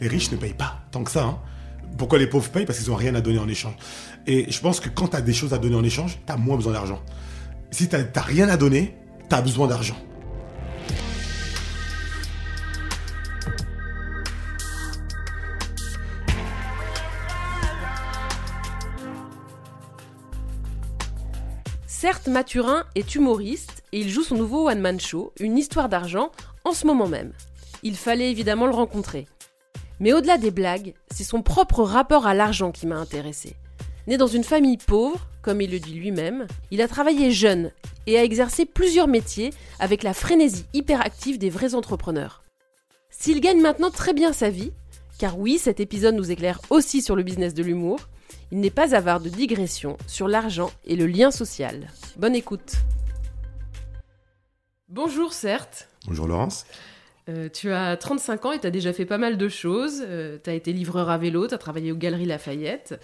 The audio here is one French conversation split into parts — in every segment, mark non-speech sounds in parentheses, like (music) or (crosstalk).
Les riches ne payent pas tant que ça. hein. Pourquoi les pauvres payent? Parce qu'ils n'ont rien à donner en échange. Et je pense que quand tu as des choses à donner en échange, tu as moins besoin d'argent. Si tu n'as rien à donner, tu as besoin d'argent. Certes, Mathurin est humoriste et il joue son nouveau one-man show, Une histoire d'argent, en ce moment même. Il fallait évidemment le rencontrer. Mais au-delà des blagues, c'est son propre rapport à l'argent qui m'a intéressé. Né dans une famille pauvre, comme il le dit lui-même, il a travaillé jeune et a exercé plusieurs métiers avec la frénésie hyperactive des vrais entrepreneurs. S'il gagne maintenant très bien sa vie, car oui, cet épisode nous éclaire aussi sur le business de l'humour, il n'est pas avare de digression sur l'argent et le lien social. Bonne écoute. Bonjour, certes. Bonjour Laurence. Euh, tu as 35 ans et tu as déjà fait pas mal de choses. tu as été livreur à vélo, tu as travaillé aux Galeries Lafayette,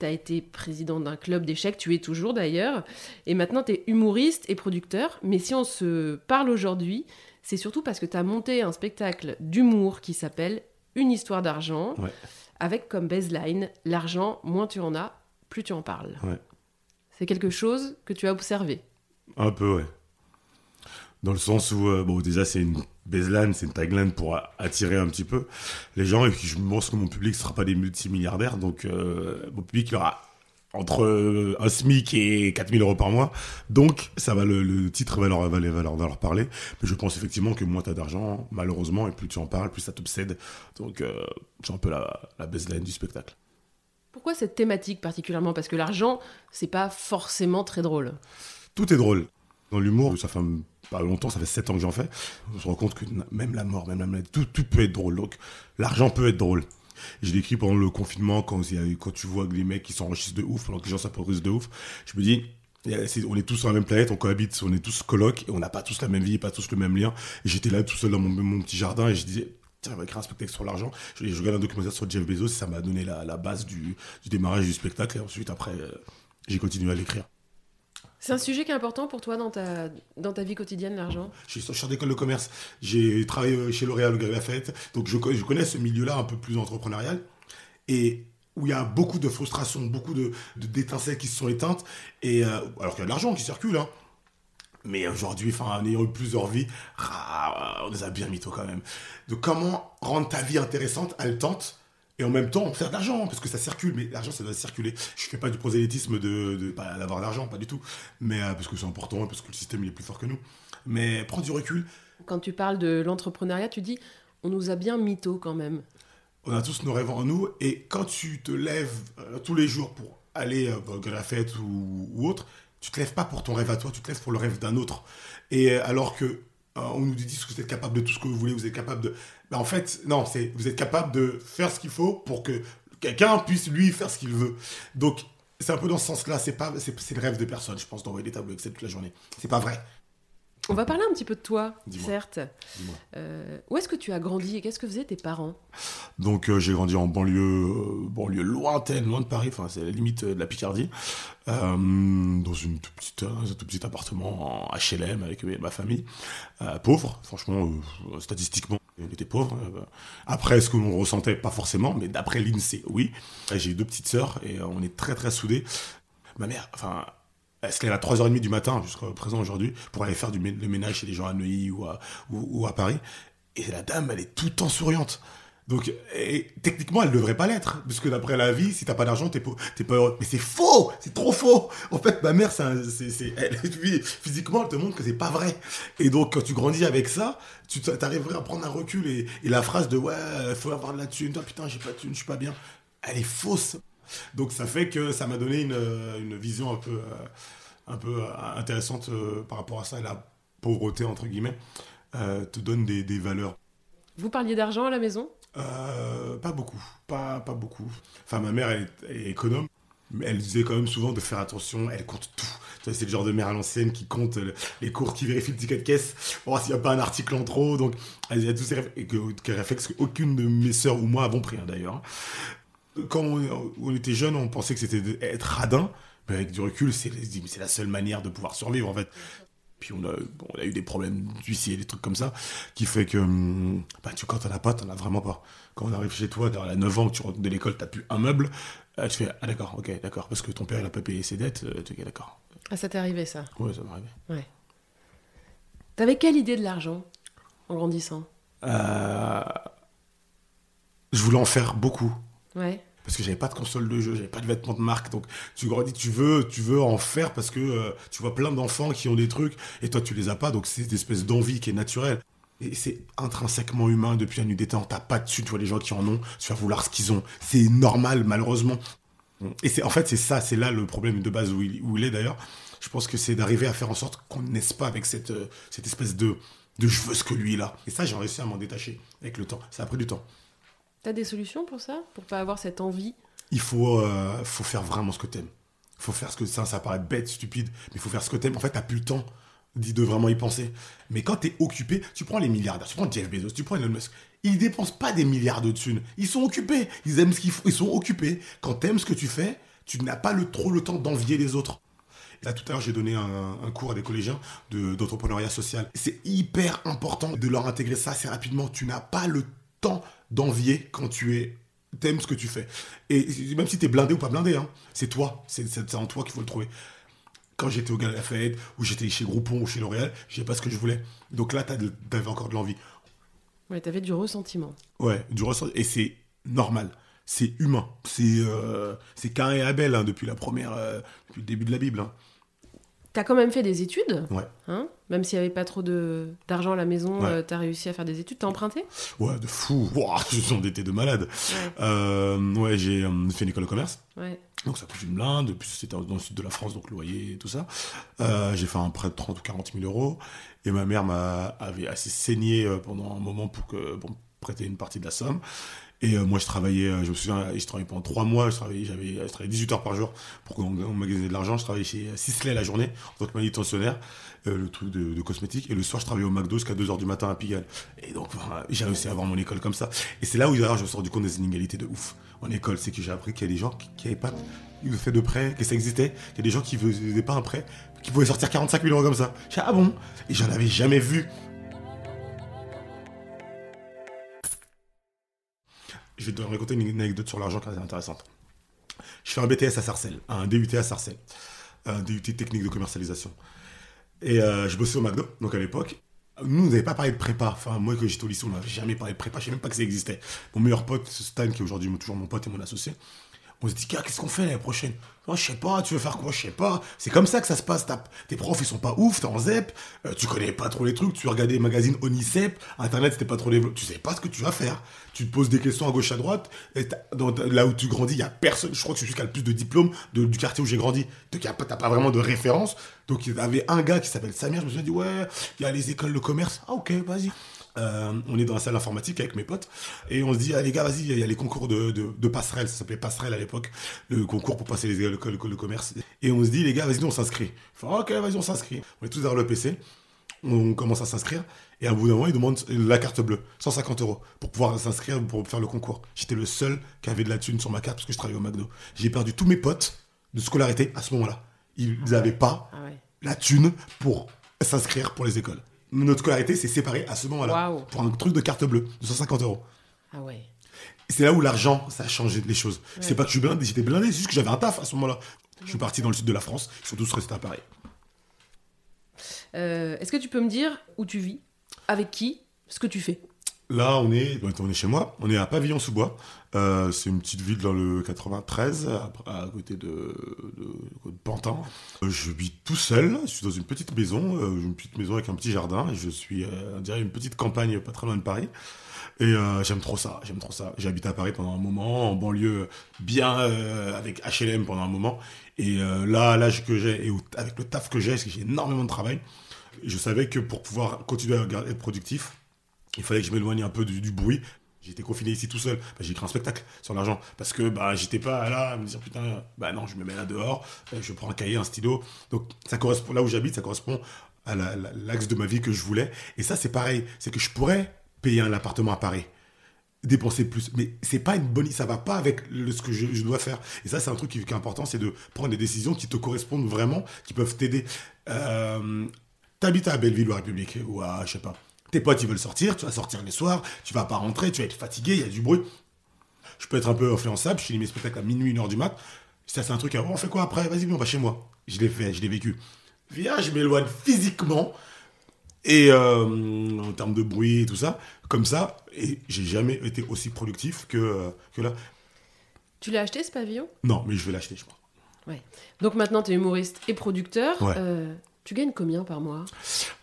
tu as été président d'un club d'échecs, tu es toujours d'ailleurs. Et maintenant, tu es humoriste et producteur. Mais si on se parle aujourd'hui, c'est surtout parce que tu as monté un spectacle d'humour qui s'appelle Une histoire d'argent, Ouais. avec comme baseline l'argent, moins tu en as, plus tu en parles. Ouais. C'est quelque chose que tu as observé? Un peu, ouais. Dans le sens où, euh, bon, déjà, c'est une baseline, c'est une tagline pour attirer un petit peu les gens. Et puis, je pense que mon public ne sera pas des multimilliardaires. Donc, euh, mon public, il y aura entre euh, un SMIC et 4000 euros par mois. Donc, ça va, le, le titre va leur, va, leur, va leur parler. Mais je pense effectivement que moins tu as d'argent, malheureusement, et plus tu en parles, plus ça t'obsède. Donc, euh, c'est un peu la, la baseline du spectacle. Pourquoi cette thématique particulièrement? Parce que l'argent, c'est pas forcément très drôle. Tout est drôle. Dans l'humour, ça fait un- pas longtemps, ça fait 7 ans que j'en fais. On se rend compte que même la mort, même la maladie, tout, peut être drôle. Donc, l'argent peut être drôle. Je l'ai écrit pendant le confinement, quand, quand tu vois que les mecs qui s'enrichissent de ouf, pendant que les gens s'appauvrissent de ouf. Je me dis, on est tous sur la même planète, on cohabite, on est tous colocs, et on n'a pas tous la même vie, pas tous le même lien. J'étais là tout seul dans mon, petit jardin, et je disais, tiens, on va écrire un spectacle sur l'argent. Je, je regarde un documentaire sur Jeff Bezos, ça m'a donné la, base du, du démarrage du spectacle. Et ensuite, après, euh, j'ai continué à l'écrire. C'est un sujet qui est important pour toi dans ta, dans ta vie quotidienne, l'argent? Je suis sorti d'école de commerce. J'ai travaillé chez L'Oréal au Galerie Lafayette. Donc, je, je connais ce milieu-là un peu plus entrepreneurial. Et où il y a beaucoup de frustration, beaucoup de, d'étincelles qui se sont éteintes. Et, euh, alors qu'il y a de l'argent qui circule. Hein. Mais aujourd'hui, en ayant eu plusieurs vies, ah, on les a bien mytho quand même. De comment rendre ta vie intéressante, haletante, et en même temps faire de l'argent, parce que ça circule, mais l'argent ça doit circuler. Je fais pas du prosélytisme de, de pas d'avoir d'argent, pas du tout, mais euh, parce que c'est important, parce que le système il est plus fort que nous. Mais prends du recul, Quand tu parles de l'entrepreneuriat, tu dis on nous a bien mytho quand même. on a tous nos rêves en nous, et quand tu te lèves euh, tous les jours pour aller euh, à la fête ou, ou autre, tu te lèves pas pour ton rêve à toi, tu te lèves pour le rêve d'un autre. Et euh, alors que euh, on nous dit que vous êtes capable de tout ce que vous voulez, vous êtes capable de... En fait, non, c'est vous êtes capable de faire ce qu'il faut pour que quelqu'un puisse lui faire ce qu'il veut. Donc, C'est un peu dans ce sens-là. C'est pas, c'est, c'est le rêve de personne, je pense, d'envoyer des tableaux Excel toute la journée. C'est pas vrai. On va parler un petit peu de toi, certes. Euh, où est-ce que tu as grandi et qu'est-ce que faisaient tes parents? Donc euh, j'ai grandi en banlieue, euh, banlieue lointaine, loin de Paris, enfin c'est la limite de la Picardie, dans une toute petite, un tout petit appartement en HLM avec ma famille, pauvre, franchement, statistiquement, on était pauvre. Euh, après, ce que l'on ressentait, pas forcément, mais d'après l'INSEE, oui. J'ai deux petites sœurs et on est très très soudés. Ma mère, enfin, elle se lève à 3h30 du matin jusqu'à présent aujourd'hui pour aller faire du le ménage chez des gens à Neuilly ou à, ou, à Paris. Et la dame, elle est tout le temps souriante. Donc, et, techniquement, elle devrait pas l'être. Parce que d'après la vie, si t'as pas d'argent, t'es pas, heureux. Mais c'est faux! C'est trop faux! En fait, ma mère, c'est c'est, c'est, elle, (laughs) physiquement, elle te montre que c'est pas vrai. Et donc, quand tu grandis avec ça, tu t'arriverais à prendre un recul et, et la phrase de ouais, faut avoir de la thune, toi putain, j'ai pas de thune, je suis pas bien. Elle est fausse. Donc, ça fait que ça m'a donné une, une vision un peu, euh, un peu euh, intéressante euh, par rapport à ça. Et la pauvreté, entre guillemets, euh, te donne des, des valeurs. Vous parliez d'argent à la maison? Euh, pas beaucoup, pas, pas beaucoup. Enfin, ma mère, est, est économe, mais elle disait quand même souvent de faire attention, elle compte tout. C'est le genre de mère à l'ancienne qui compte le- les cours, qui vérifie le ticket de caisse, voir s'il n'y a pas un article en trop. Donc, elle y a tous ces réf- et que, que réflexes qu'aucune de mes sœurs ou moi avons pris, hein, d'ailleurs. Quand on, on était jeunes, on pensait que c'était être radin, mais avec du recul, c'est la seule manière de pouvoir survivre, en fait. Puis on a, bon, on a eu des problèmes d'huissier, des trucs comme ça, qui fait que hum, bah, tu, quand t'en as pas, t'en as vraiment pas. Quand on arrive chez toi, à 9 ans, que tu rentres de l'école, t'as plus un meuble, euh, tu fais Ah d'accord, ok, d'accord, parce que ton père il a pas payé ses dettes, euh, tu es d'accord. Ah, ça t'est arrivé ça Ouais, ça m'est arrivé. Ouais. T'avais quelle idée de l'argent en grandissant? Euh, je voulais en faire beaucoup. Parce que j'avais pas de console de jeu, j'avais pas de vêtements de marque. Donc tu grandis, tu veux, tu veux en faire parce que euh, tu vois plein d'enfants qui ont des trucs et toi tu les as pas. Donc c'est cette espèce d'envie qui est naturelle. Et c'est intrinsèquement humain depuis la nuit des temps. T'as pas dessus, tu vois les gens qui en ont, tu vas vouloir ce qu'ils ont. C'est normal malheureusement. Et c'est en fait c'est ça, c'est là le problème de base où il, où il est d'ailleurs. Je pense que c'est d'arriver à faire en sorte qu'on naisse pas avec cette, euh, cette espèce de, de je veux ce que lui il a. Et ça j'ai réussi à m'en détacher avec le temps. Ça a pris du temps. T'as des solutions pour ça? Pour pas avoir cette envie? Il faut, euh, faut faire vraiment ce que t'aimes. faut faire ce que ça, ça paraît bête, stupide, mais faut faire ce que t'aimes. En fait, t'as plus le temps de vraiment y penser. Mais quand t'es occupé, tu prends les milliardaires, tu prends Jeff Bezos, tu prends Elon Musk. Ils dépensent pas des milliards de thunes. Ils sont occupés. Ils aiment ce qu'ils font. Ils sont occupés. Quand t'aimes ce que tu fais, tu n'as pas le, trop le temps d'envier les autres. Là, tout à l'heure, j'ai donné un, cours à des collégiens de- d'entrepreneuriat social. C'est hyper important de leur intégrer ça assez rapidement. Tu n'as pas le d'envier quand tu es t'aimes ce que tu fais. Et même si t'es blindé ou pas blindé, hein, c'est toi. C'est en toi qu'il faut le trouver. Quand j'étais au Gala ou j'étais chez Groupon ou chez L'Oréal, j'ai pas ce que je voulais. Donc là, t'avais encore de l'envie. Ouais, t'avais du ressentiment. Ouais, du ressort. Et c'est normal. C'est humain. C'est euh, Cain et Abel hein, depuis la première, euh, depuis le début de la Bible. hein. T'as quand même fait des études, Ouais. hein Même s'il y avait pas trop d'argent à la maison, Ouais. euh, t'as réussi à faire des études. T'as emprunté? Ouais, de fou. Ouah, je suis endetté de malade. Ouais. Euh, ouais, j'ai euh, fait une école de commerce. Ouais. Donc ça coûte une blinde, puis c'était dans le sud de la France, donc loyer et tout ça. Euh, j'ai fait un prêt de 30 ou 40 000 euros, et ma mère m'a avait assez saigné pendant un moment pour que pour me prêter une partie de la somme. Et euh, moi je travaillais, euh, je me souviens, je travaillais pendant trois mois, je travaillais, j'avais, je travaillais 18 heures par jour pour qu'on on magasinait de l'argent. Je travaillais chez Sisley la journée en tant que manutentionnaire, euh, le truc de, de cosmétique, et le soir je travaillais au McDo jusqu'à 2 heures du matin à Pigalle. Et donc j'ai réussi à avoir mon école comme ça. Et c'est là où d'ailleurs je me suis rendu compte des inégalités de ouf en école, c'est que j'ai appris qu'il y a des gens qui, qui avaient pas eu fait de prêt, que ça existait, qu'il y a des gens qui faisaient pas un prêt, qui pouvaient sortir 45 000 euros comme ça. J'ai ah bon? Et j'en avais jamais vu. Je vais te raconter une anecdote sur l'argent qui est intéressante. Je fais un BTS à Sarcelles, un DUT à Sarcelles, un DUT technique de commercialisation. Et euh, je bossais au McDo, donc à l'époque. Nous, on n'avait pas parlé de prépa. Enfin, moi, quand j'étais au lycée, on n'avait jamais parlé de prépa. Je sais même pas que ça existait. Mon meilleur pote, Stan, qui est aujourd'hui toujours mon pote et mon associé, on se dit, qu'est-ce qu'on fait l'année prochaine? Moi, je sais pas, tu veux faire quoi? Je sais pas. C'est comme ça que ça se passe. T'as- Tes profs, ils sont pas ouf, t'es en ZEP, euh, tu connais pas trop les trucs, tu regardais les magazines Onicep, Internet, c'était pas trop développé. Tu sais pas ce que tu vas faire. Tu te poses des questions à gauche, à droite. T'as- là où tu grandis, il y a personne. Je crois que c'est celui qui a le plus de diplômes du quartier où j'ai grandi. Donc, a pas- t'as pas vraiment de référence. Donc, il y avait un gars qui s'appelle Samir. Je me suis dit, ouais, il y a les écoles de commerce. Ah, ok, vas-y. Euh, on est dans la salle informatique avec mes potes et on se dit ah, les gars vas-y il y a les concours de, de, de passerelle ça s'appelait passerelle à l'époque le concours pour passer les, le, le, le, commerce. Et on se dit les gars vas-y on s'inscrit. Ok vas-y on s'inscrit. On est tous derrière le PC on commence à s'inscrire et à bout d'un moment ils demandent la carte bleue 150 euros pour pouvoir s'inscrire pour faire le concours. J'étais le seul qui avait de la thune sur ma carte parce que je travaillais au McDo. J'ai perdu tous mes potes de scolarité à ce moment-là. Ils n'avaient pas Ah ouais. la thune pour s'inscrire pour les écoles notre scolarité s'est séparée à ce moment-là pour un truc de carte bleue de 150 euros. Ah ouais. C'est là où l'argent, ça a changé les choses. C'est pas que je suis blindé, j'étais blindé, c'est juste que j'avais un taf à ce moment-là. Je suis parti dans le sud de la France, ils sont tous restés à Paris. Euh, Est-ce que tu peux me dire où tu vis? Avec qui? Ce que tu fais? Là, on est, on est chez moi, on est à Pavillon-sous-Bois. Euh, c'est une petite ville dans le 93, à, côté de, Pantin. Euh, je vis tout seul, je suis dans une petite maison, euh, une petite maison avec un petit jardin, et je suis, on dirait, une petite campagne pas très loin de Paris. Et j'aime trop ça, j'aime trop ça. J'ai habité à Paris pendant un moment, en banlieue bien avec HLM pendant un moment. Et là, l'âge que j'ai, et avec le taf que j'ai, parce que j'ai énormément de travail, je savais que pour pouvoir continuer à être productif, il fallait que je m'éloigne un peu du bruit. J'étais confiné ici tout seul. Bah, j'ai écrit un spectacle sur l'argent. Parce que bah, j'étais pas là à me dire putain, bah non, je me mets là dehors, euh, je prends un cahier, un stylo. Donc ça correspond là où j'habite, ça correspond à la- la- l'axe de ma vie que je voulais. Et ça, c'est pareil. C'est que je pourrais payer un appartement à Paris dépenser plus. Mais c'est pas une bonne, ça va pas avec ce que je, dois faire. Et ça, c'est un truc qui, qui est important, c'est de prendre des décisions qui te correspondent vraiment, qui peuvent t'aider. Euh, T'habites à Belleville ou à République, ou à, je sais pas. Tes potes, ils veulent sortir, tu vas sortir les soirs, tu vas pas rentrer, tu vas être fatigué, il y a du bruit. Je peux être un peu influençable, je finis mes spectacles à minuit, une heure du mat. Ça, c'est un truc, à, oh, on fait quoi après? Vas-y, on va chez moi. Je l'ai fait, je l'ai vécu. Viens, je m'éloigne physiquement et euh, en termes de bruit et tout ça, comme ça, et j'ai jamais été aussi productif que, euh, que là. Tu l'as acheté ce pavillon? Non, mais je vais l'acheter, je crois. Ouais. Donc maintenant, tu es humoriste et producteur. Ouais. Euh, tu gagnes combien par mois?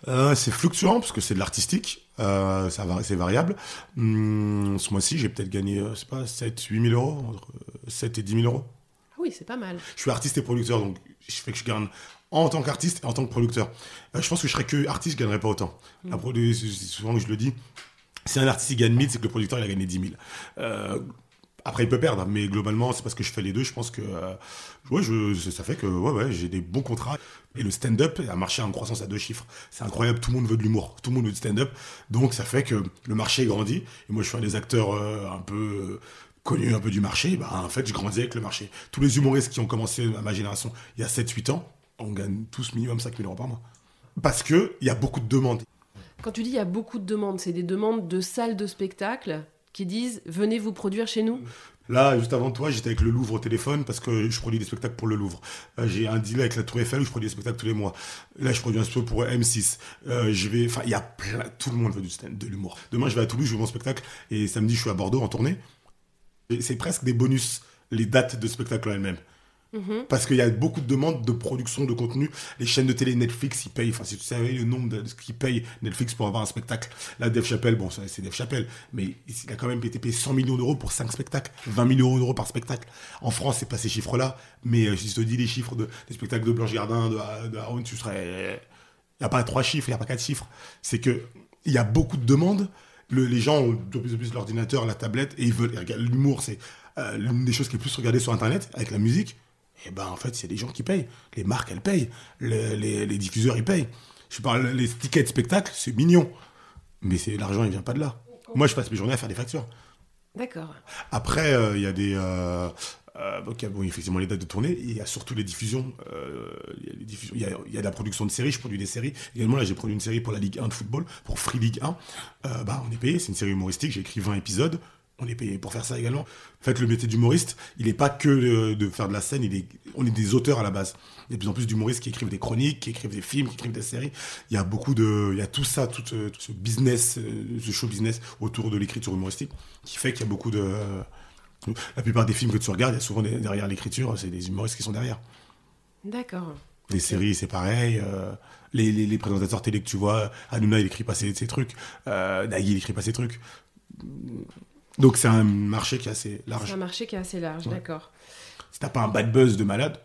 Euh, c'est fluctuant parce que c'est de l'artistique, euh, c'est variable. Hum, ce mois-ci, j'ai peut-être gagné, euh, c'est pas 7, 8 000 euros, entre euh, 7 et 10 000 euros. Ah oui, c'est pas mal. Je suis artiste et producteur, donc je fais que je gagne en tant qu'artiste et en tant que producteur. Euh, je pense que je serais que artiste, je gagnerais pas autant. La c'est souvent que je le dis. Si un artiste il gagne 1000, c'est que le producteur il a gagné 10 000. Après, il peut perdre, mais globalement, c'est parce que je fais les deux. Je pense que euh, je, ça fait que ouais, j'ai des bons contrats. Et le stand-up a marché en croissance à deux chiffres. C'est incroyable, tout le monde veut de l'humour, tout le monde veut du stand-up. Donc ça fait que le marché grandit. Et moi, je suis un des acteurs euh, un peu euh, connus un peu du marché. Bah, en fait, je grandis avec le marché. Tous les humoristes qui ont commencé à ma génération il y a 7-8 ans, on gagne tous minimum 5 000 euros par mois. Parce que il y a beaucoup de demandes. Quand tu dis il y a beaucoup de demandes, c'est des demandes de salles de spectacle qui disent venez vous produire chez nous Là, juste avant toi, j'étais avec le Louvre au téléphone parce que je produis des spectacles pour le Louvre. Euh, j'ai un deal avec la Tour Eiffel où je produis des spectacles tous les mois. Là, je produis un spectacle pour M6. Euh, je vais, enfin, il y a tout le monde veut du stand, de l'humour. Demain, je vais à Toulouse, je vais mon spectacle et samedi, je suis à Bordeaux en tournée. C'est presque des bonus, les dates de spectacle en elles-mêmes. Parce qu'il y a beaucoup de demandes de production de contenu. Les chaînes de télé, Netflix, ils payent. Enfin, si tu savais le nombre de ce qu'ils payent Netflix pour avoir un spectacle. Là, Dave Chappelle, bon, c'est Dave Chappelle, mais il a quand même été payé 100 millions d'euros pour 5 spectacles, 20 millions d'euros par spectacle. En France, c'est pas ces chiffres-là, mais euh, si je te dis les chiffres de, des spectacles de Blanche Gardin, de, de Aaron, tu serais. Il n'y a pas trois chiffres, il n'y a pas quatre chiffres. C'est que il y a beaucoup de demandes. Le- les gens ont de plus en plus l'ordinateur, la tablette, et ils veulent. L'humour, c'est euh, l'une des choses qui est plus regardée sur Internet, avec la musique. Et ben, en fait, c'est des gens qui payent. Les marques, elles payent. Le- les, les diffuseurs, ils payent. Je parle, les tickets de spectacle, c'est mignon. Mais c'est l'argent, il vient pas de là. Moi, je passe mes journées à faire des factures. D'accord. Après, euh, il y a des. Euh, euh, donc, a, bon, effectivement, les dates de tournée. Il y a surtout les diffusions. euh, Il y les y a, il y a de la production de séries. Je produis des séries. Également, là, j'ai produit une série pour la Ligue 1 de football, pour Free League 1. Euh, bah, on est payé. C'est une série humoristique. J'ai écrit 20 épisodes. On est payé pour faire ça également. En fait, le métier d'humoriste, il n'est pas que de, de faire de la scène. Il est, on est des auteurs à la base. Il y a de plus en plus d'humoristes qui écrivent des chroniques, qui écrivent des films, qui écrivent des séries. Il y a beaucoup de, il y a tout ça, tout, ce- tout ce business, euh, ce show business autour de l'écriture humoristique, qui fait qu'il y a beaucoup de, la plupart des films que tu regardes, il y a souvent des- derrière l'écriture, c'est des humoristes qui sont derrière. D'accord. Les séries, c'est pareil. euh, les, les, les présentateurs télé que tu vois, Hanouna, il écrit pas ses, ses trucs. Euh, Nagui, il écrit pas ses trucs. Donc c'est un marché qui est assez C'est large. un marché qui est assez large, d'accord. Si t'as pas un bad buzz de malade,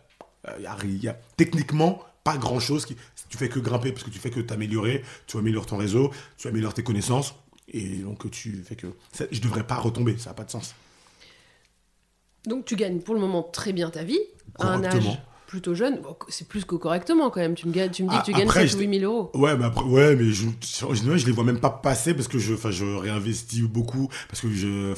il y, ri- y a techniquement pas grand chose qui. Tu fais que grimper parce que tu fais que t'améliorer, tu améliores ton réseau, tu améliores tes connaissances. Et donc, tu fais que. ça- je devrais pas retomber, ça n'a pas de sens. Donc tu gagnes pour le moment très bien ta vie, à un âge. Plutôt jeune. Bon, c'est plus que correctement quand même. Tu me, gagnes, tu me dis Ah, que tu gagnes après, 7 ou je- 8 000 euros. Ouais, mais après, ouais, mais je, général, je les vois même pas passer parce que je, je réinvestis beaucoup parce que je,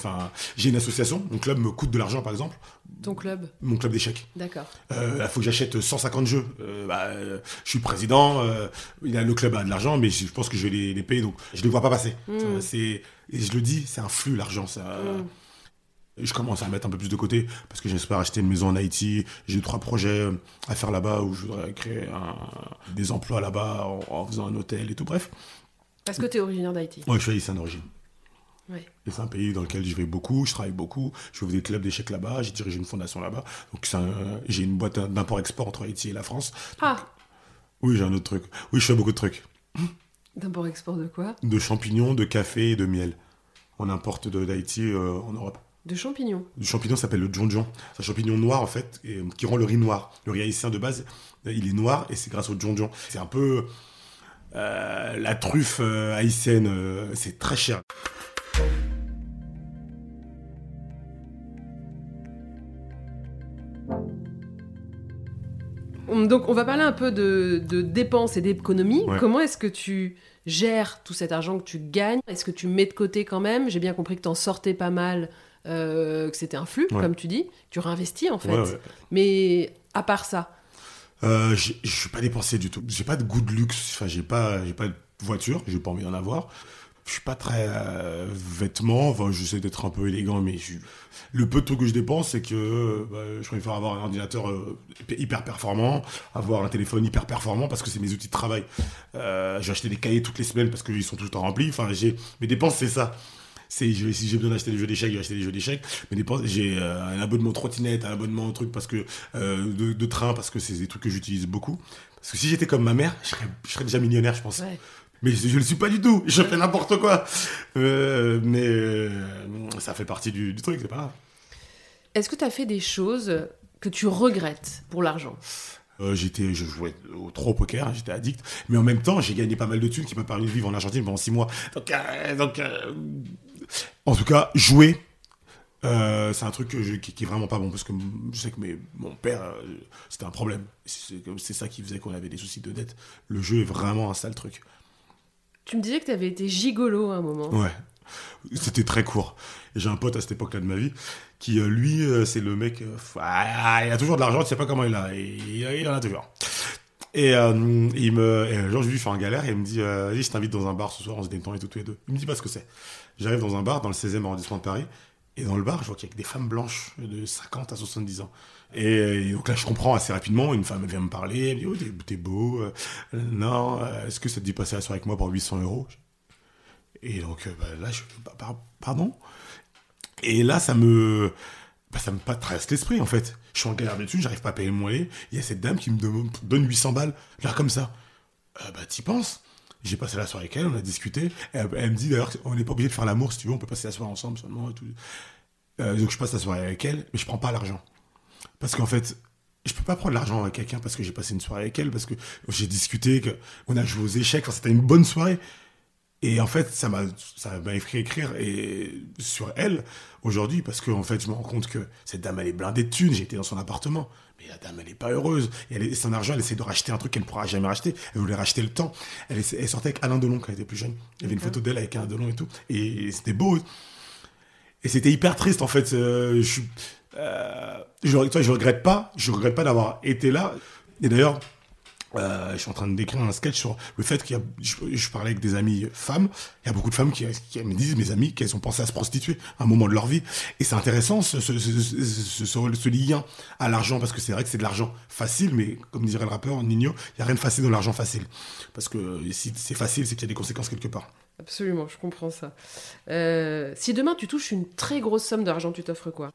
j'ai une association. Mon club me coûte de l'argent, par exemple. Ton club, Mon club d'échecs. d'accord. Euh, il faut que j'achète 150 jeux. Euh, bah, euh, je suis président. euh, le club a de l'argent, mais je pense que je vais les, les payer, donc je les vois pas passer. Mm. C'est, et je le dis, c'est un flux l'argent. Ça. Mm. Je commence à mettre un peu plus de côté parce que j'espère acheter une maison en Haïti. J'ai trois projets à faire là-bas où je voudrais créer un- des emplois là-bas en, en faisant un hôtel et tout. Bref, Parce que tu es originaire d'Haïti. ouais, je suis haïtien d'origine. Ouais. Et c'est un pays dans lequel je vais beaucoup, je travaille beaucoup, je fais des clubs d'échecs là-bas, j'ai dirigé une fondation là-bas. Donc un- j'ai une boîte d'import-export entre Haïti et la France. Ah, Oui, j'ai un autre truc. Oui, je fais beaucoup de trucs. d'import-export de quoi? De champignons, de café et de miel. On importe de d'Haïti euh, en Europe. De champignons. Le champignon s'appelle le djonjon. C'est un champignon noir en fait, et, euh, qui rend le riz noir. Le riz haïtien de base, euh, il est noir et c'est grâce au djonjon. C'est un peu euh, la truffe euh, haïtienne. euh, c'est très cher. Donc, on va parler un peu de, de dépenses et d'économies. Ouais. Comment est-ce que tu gères tout cet argent que tu gagnes? Est-ce que tu mets de côté quand même? J'ai bien compris que tu en sortais pas mal, euh, que c'était un flux, Ouais. comme tu dis. Tu réinvestis en fait. Ouais, ouais. Mais à part ça, Euh, je suis pas dépensier du tout. J'ai pas de goût de luxe. Enfin, j'ai pas, j'ai pas de voiture. J'ai pas envie d'en avoir. Je suis pas très euh, vêtements. Enfin, j'essaie d'être un peu élégant, mais je- le peu de trucs que je dépense, c'est que euh, bah, je préfère avoir un ordinateur hyper performant, avoir un téléphone hyper performant parce que c'est mes outils de travail. J'ai acheté des cahiers toutes les semaines parce qu'ils sont tout le temps remplis. Enfin, j'ai mes dépenses, c'est ça. C'est, je si j'ai besoin d'acheter des jeux d'échecs, je vais acheter des jeux d'échecs. Dépenses, j'ai euh, un abonnement trottinette, un abonnement truc parce que euh, de, de train parce que c'est des trucs que j'utilise beaucoup. Parce que si j'étais comme ma mère, je serais, je serais déjà millionnaire, je pense. ouais. Mais je, je le suis pas du tout. (laughs) Je fais n'importe quoi. Euh, mais ça fait partie du, du truc, c'est pas grave. est-ce que tu as fait des choses que tu regrettes pour l'argent? Euh, j'étais, je jouais au- trop au poker, hein, j'étais addict. Mais en même temps, j'ai gagné pas mal de thunes qui m'a permis de vivre en Argentine pendant six mois. Donc, euh, donc euh, en tout cas, jouer, euh, c'est un truc que je- qui, qui est vraiment pas bon parce que je sais que mes- mon père, euh, c'était un problème. C'est ça qui faisait qu'on avait des soucis de dette. Le jeu est vraiment un sale truc. Tu me disais que tu avais été gigolo à un moment. Ouais. C'était très court. J'ai un pote à cette époque-là de ma vie qui, euh, lui, c'est le mec. ah, il a toujours de l'argent, tu sais pas comment il a. Il en a toujours. Et euh, il me, et un jour, je lui fais un galère et il me dit euh, Vas-y, je t'invite dans un bar ce soir, on se détend et tout, tous les deux. Il me dit pas ce que c'est. J'arrive dans un bar dans le 16e arrondissement de Paris. Et dans le bar, je vois qu'il y a des femmes blanches de 50 à 70 ans. Et, et donc là, je comprends assez rapidement. Une femme vient me parler. Elle me dit Oh, t'es, beau. euh, non, euh, est-ce que ça te dit passer la soirée avec moi pour 800 euros? Et donc euh, bah, là, je bah, par- pardon? Et là, ça me, bah, ça me pas traverse l'esprit en fait. Je suis en galère de thunes, j'arrive pas à payer mon loyer. Il y a cette dame qui me donne 800 balles, là comme ça. Euh, bah t'y penses? J'ai passé la soirée avec elle, on a discuté. Elle, me dit d'ailleurs qu'on n'est pas obligé de faire l'amour si tu veux, on peut passer la soirée ensemble seulement. Euh, donc je passe la soirée avec elle, mais je prends pas l'argent. Parce qu'en fait, je peux pas prendre l'argent avec quelqu'un parce que j'ai passé une soirée avec elle, parce que j'ai discuté, que on a joué aux échecs, enfin, c'était une bonne soirée. Et en fait, ça m'a, ça m'a fait écrire et, sur elle aujourd'hui parce que en fait, je me rends compte que cette dame, elle est blindée de thunes. Été dans son appartement, mais la dame, elle est pas heureuse. Et elle, son argent, elle essaie de racheter un truc qu'elle ne pourra jamais racheter. Elle voulait racheter le temps. Elle, sortait avec Alain Delon quand elle était plus jeune. Il y avait une photo d'elle avec Alain Delon et tout. Et c'était beau. Et c'était hyper triste en fait. Euh, je, euh, je, toi, je regrette pas. Je regrette pas d'avoir été là. Et d'ailleurs, euh, je suis en train d'écrire un sketch sur le fait qu'il y a, je, je parlais avec des amies femmes, il y a beaucoup de femmes qui, qui me disent, mes amies, qu'elles ont pensé à se prostituer à un moment de leur vie. Et c'est intéressant ce, ce, ce, ce, ce- ce lien à l'argent, parce que c'est vrai que c'est de l'argent facile, mais comme dirait le rappeur Nino, il n'y a rien de facile dans l'argent facile. Parce que si c'est facile, c'est qu'il y a des conséquences quelque part. Absolument, je comprends ça. Euh, si demain tu touches une très grosse somme d'argent, tu t'offres quoi?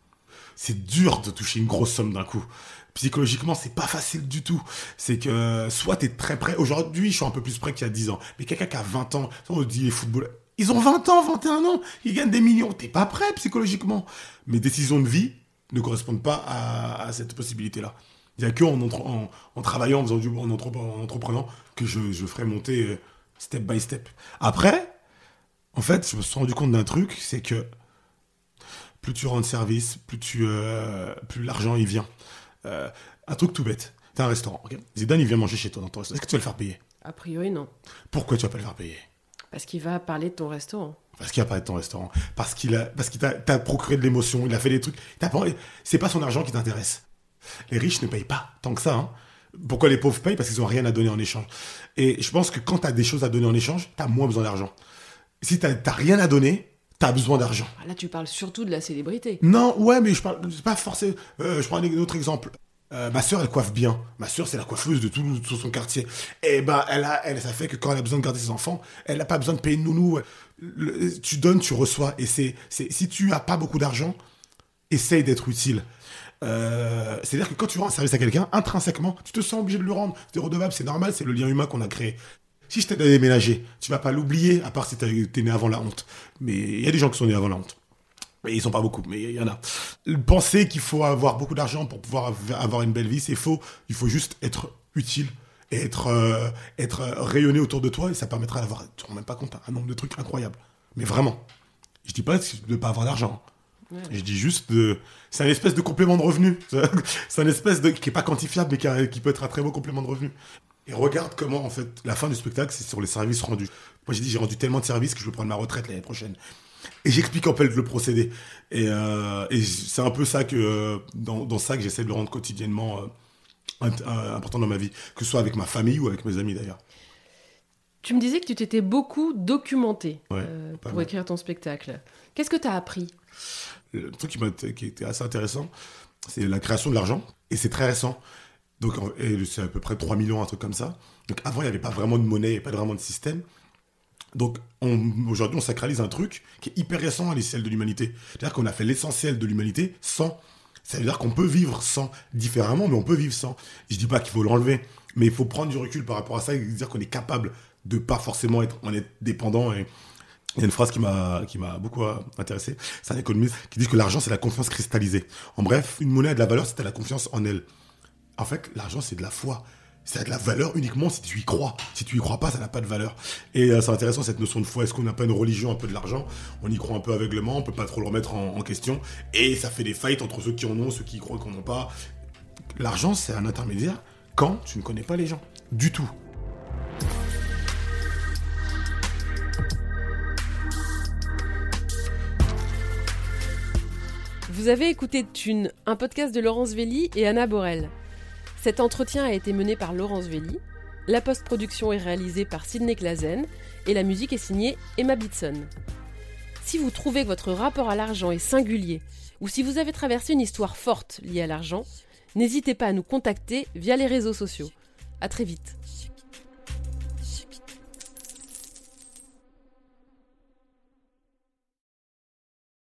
C'est dur de toucher une grosse somme d'un coup. Psychologiquement, c'est pas facile du tout. C'est que soit t'es très prêt. Aujourd'hui, je suis un peu plus prêt qu'il y a 10 ans. Mais quelqu'un qui a 20 ans, on dit les footballeurs, ils ont 20 ans, 21 ans, ils gagnent des millions. T'es pas prêt psychologiquement. Mes décisions de vie ne correspondent pas à, cette possibilité-là. Il n'y a que en, entre- en, travaillant, en, faisant du, en, en entreprenant, que je, je ferai monter euh, step by step. Après, En fait, je me suis rendu compte d'un truc, c'est que plus tu rends service, plus tu, euh, plus l'argent il vient. Euh, un truc tout bête. T'as un restaurant, Zidane il vient manger chez toi dans ton restaurant. Est-ce que tu vas le faire payer A priori, non. Pourquoi tu vas pas le faire payer Parce qu'il va parler de ton restaurant. Parce qu'il a parlé de ton restaurant. Parce qu'il a, parce qu'il t'a, t'a procuré de l'émotion. Il a fait des trucs. T'as pas, c'est pas son argent qui t'intéresse. Les riches ne payent pas tant que ça. Hein. Pourquoi les pauvres payent? Parce qu'ils ont rien à donner en échange. Et je pense que quand t'as des choses à donner en échange, t'as moins besoin d'argent. Si t'as, t'as rien à donner, t'as besoin d'argent. Ah, Là, tu parles surtout de la célébrité. Non, ouais, mais je parle, c'est pas forcément. euh, je prends un autre exemple. Euh, ma sœur, elle coiffe bien. Ma sœur, c'est la coiffeuse de tout, tout son quartier. Et ben, elle a, elle, ça fait que quand elle a besoin de garder ses enfants, elle n'a pas besoin de payer de nounou. Le- tu donnes, tu reçois. Et c'est, c'est, si tu as pas beaucoup d'argent, essaye d'être utile. Euh, c'est-à-dire que quand tu rends un service à quelqu'un, intrinsèquement, tu te sens obligé de le rendre. C'est redevable, c'est normal, c'est le lien humain qu'on a créé. Si je t'aide à déménager, tu vas pas l'oublier, à part si t'es né avant la honte. Mais il y a des gens qui sont nés avant la honte. Mais ils sont pas beaucoup, mais il y en a. Penser qu'il faut avoir beaucoup d'argent pour pouvoir av- avoir une belle vie, c'est faux. Il faut juste être utile et être, euh, être euh, rayonné autour de toi et ça permettra d'avoir, tu te rends même pas compte, un nombre de trucs incroyables. Mais vraiment. Je dis pas de pas avoir d'argent. Je dis juste de. C'est un espèce de complément de revenu. (laughs) C'est un espèce de. qui est pas quantifiable, mais qui, a- qui peut être un très beau complément de revenu. Et regarde comment, en fait, la fin du spectacle, c'est sur les services rendus. Moi, j'ai dit, j'ai rendu tellement de services que je veux prendre ma retraite l'année prochaine. Et j'explique en fait le procédé. Et, euh, et c'est un peu ça que, euh, dans, dans ça que j'essaie de le rendre quotidiennement euh, important dans ma vie. Que ce soit avec ma famille ou avec mes amis d'ailleurs. Tu me disais que tu t'étais beaucoup documenté Ouais, pour mal. écrire ton spectacle. Qu'est-ce que tu as appris? Le truc qui, qui était assez intéressant, c'est la création de l'argent. Et c'est très récent. Donc, c'est à peu près 3 millions, un truc comme ça. Donc, avant, il n'y avait pas vraiment de monnaie, il n'y avait pas vraiment de système. Donc, on- aujourd'hui, on sacralise un truc qui est hyper récent à l'échelle de l'humanité. C'est-à-dire qu'on a fait l'essentiel de l'humanité sans. Ça veut dire qu'on peut vivre sans, différemment, mais on peut vivre sans. Je dis pas qu'il faut l'enlever, mais il faut prendre du recul par rapport à ça et dire qu'on est capable de pas forcément être, en être dépendant il y a une phrase qui m'a qui m'a beaucoup euh, intéressé. C'est un économiste qui dit que l'argent c'est la confiance cristallisée. En bref, une monnaie a de la valeur as la confiance en elle. En fait, l'argent c'est de la foi. Ça a de la valeur uniquement si tu y crois. Si tu y crois pas, ça n'a pas de valeur. Et euh, c'est intéressant cette notion de foi. Est-ce qu'on n'a pas une religion un peu de l'argent? On y croit un peu aveuglement, on peut pas trop le remettre en, question. Et ça fait des fights entre ceux qui en ont, ceux qui y croient qu'on n'en ont pas. L'argent c'est un intermédiaire quand tu ne connais pas les gens. Du tout. Vous avez écouté Thune, un podcast de Laurence Velli et Anna Borel. Cet entretien a été mené par Laurence Velli, la post-production est réalisée par Sidney Clazen et la musique est signée Emma Bitson. Si vous trouvez que votre rapport à l'argent est singulier ou si vous avez traversé une histoire forte liée à l'argent, n'hésitez pas à nous contacter via les réseaux sociaux. À très vite.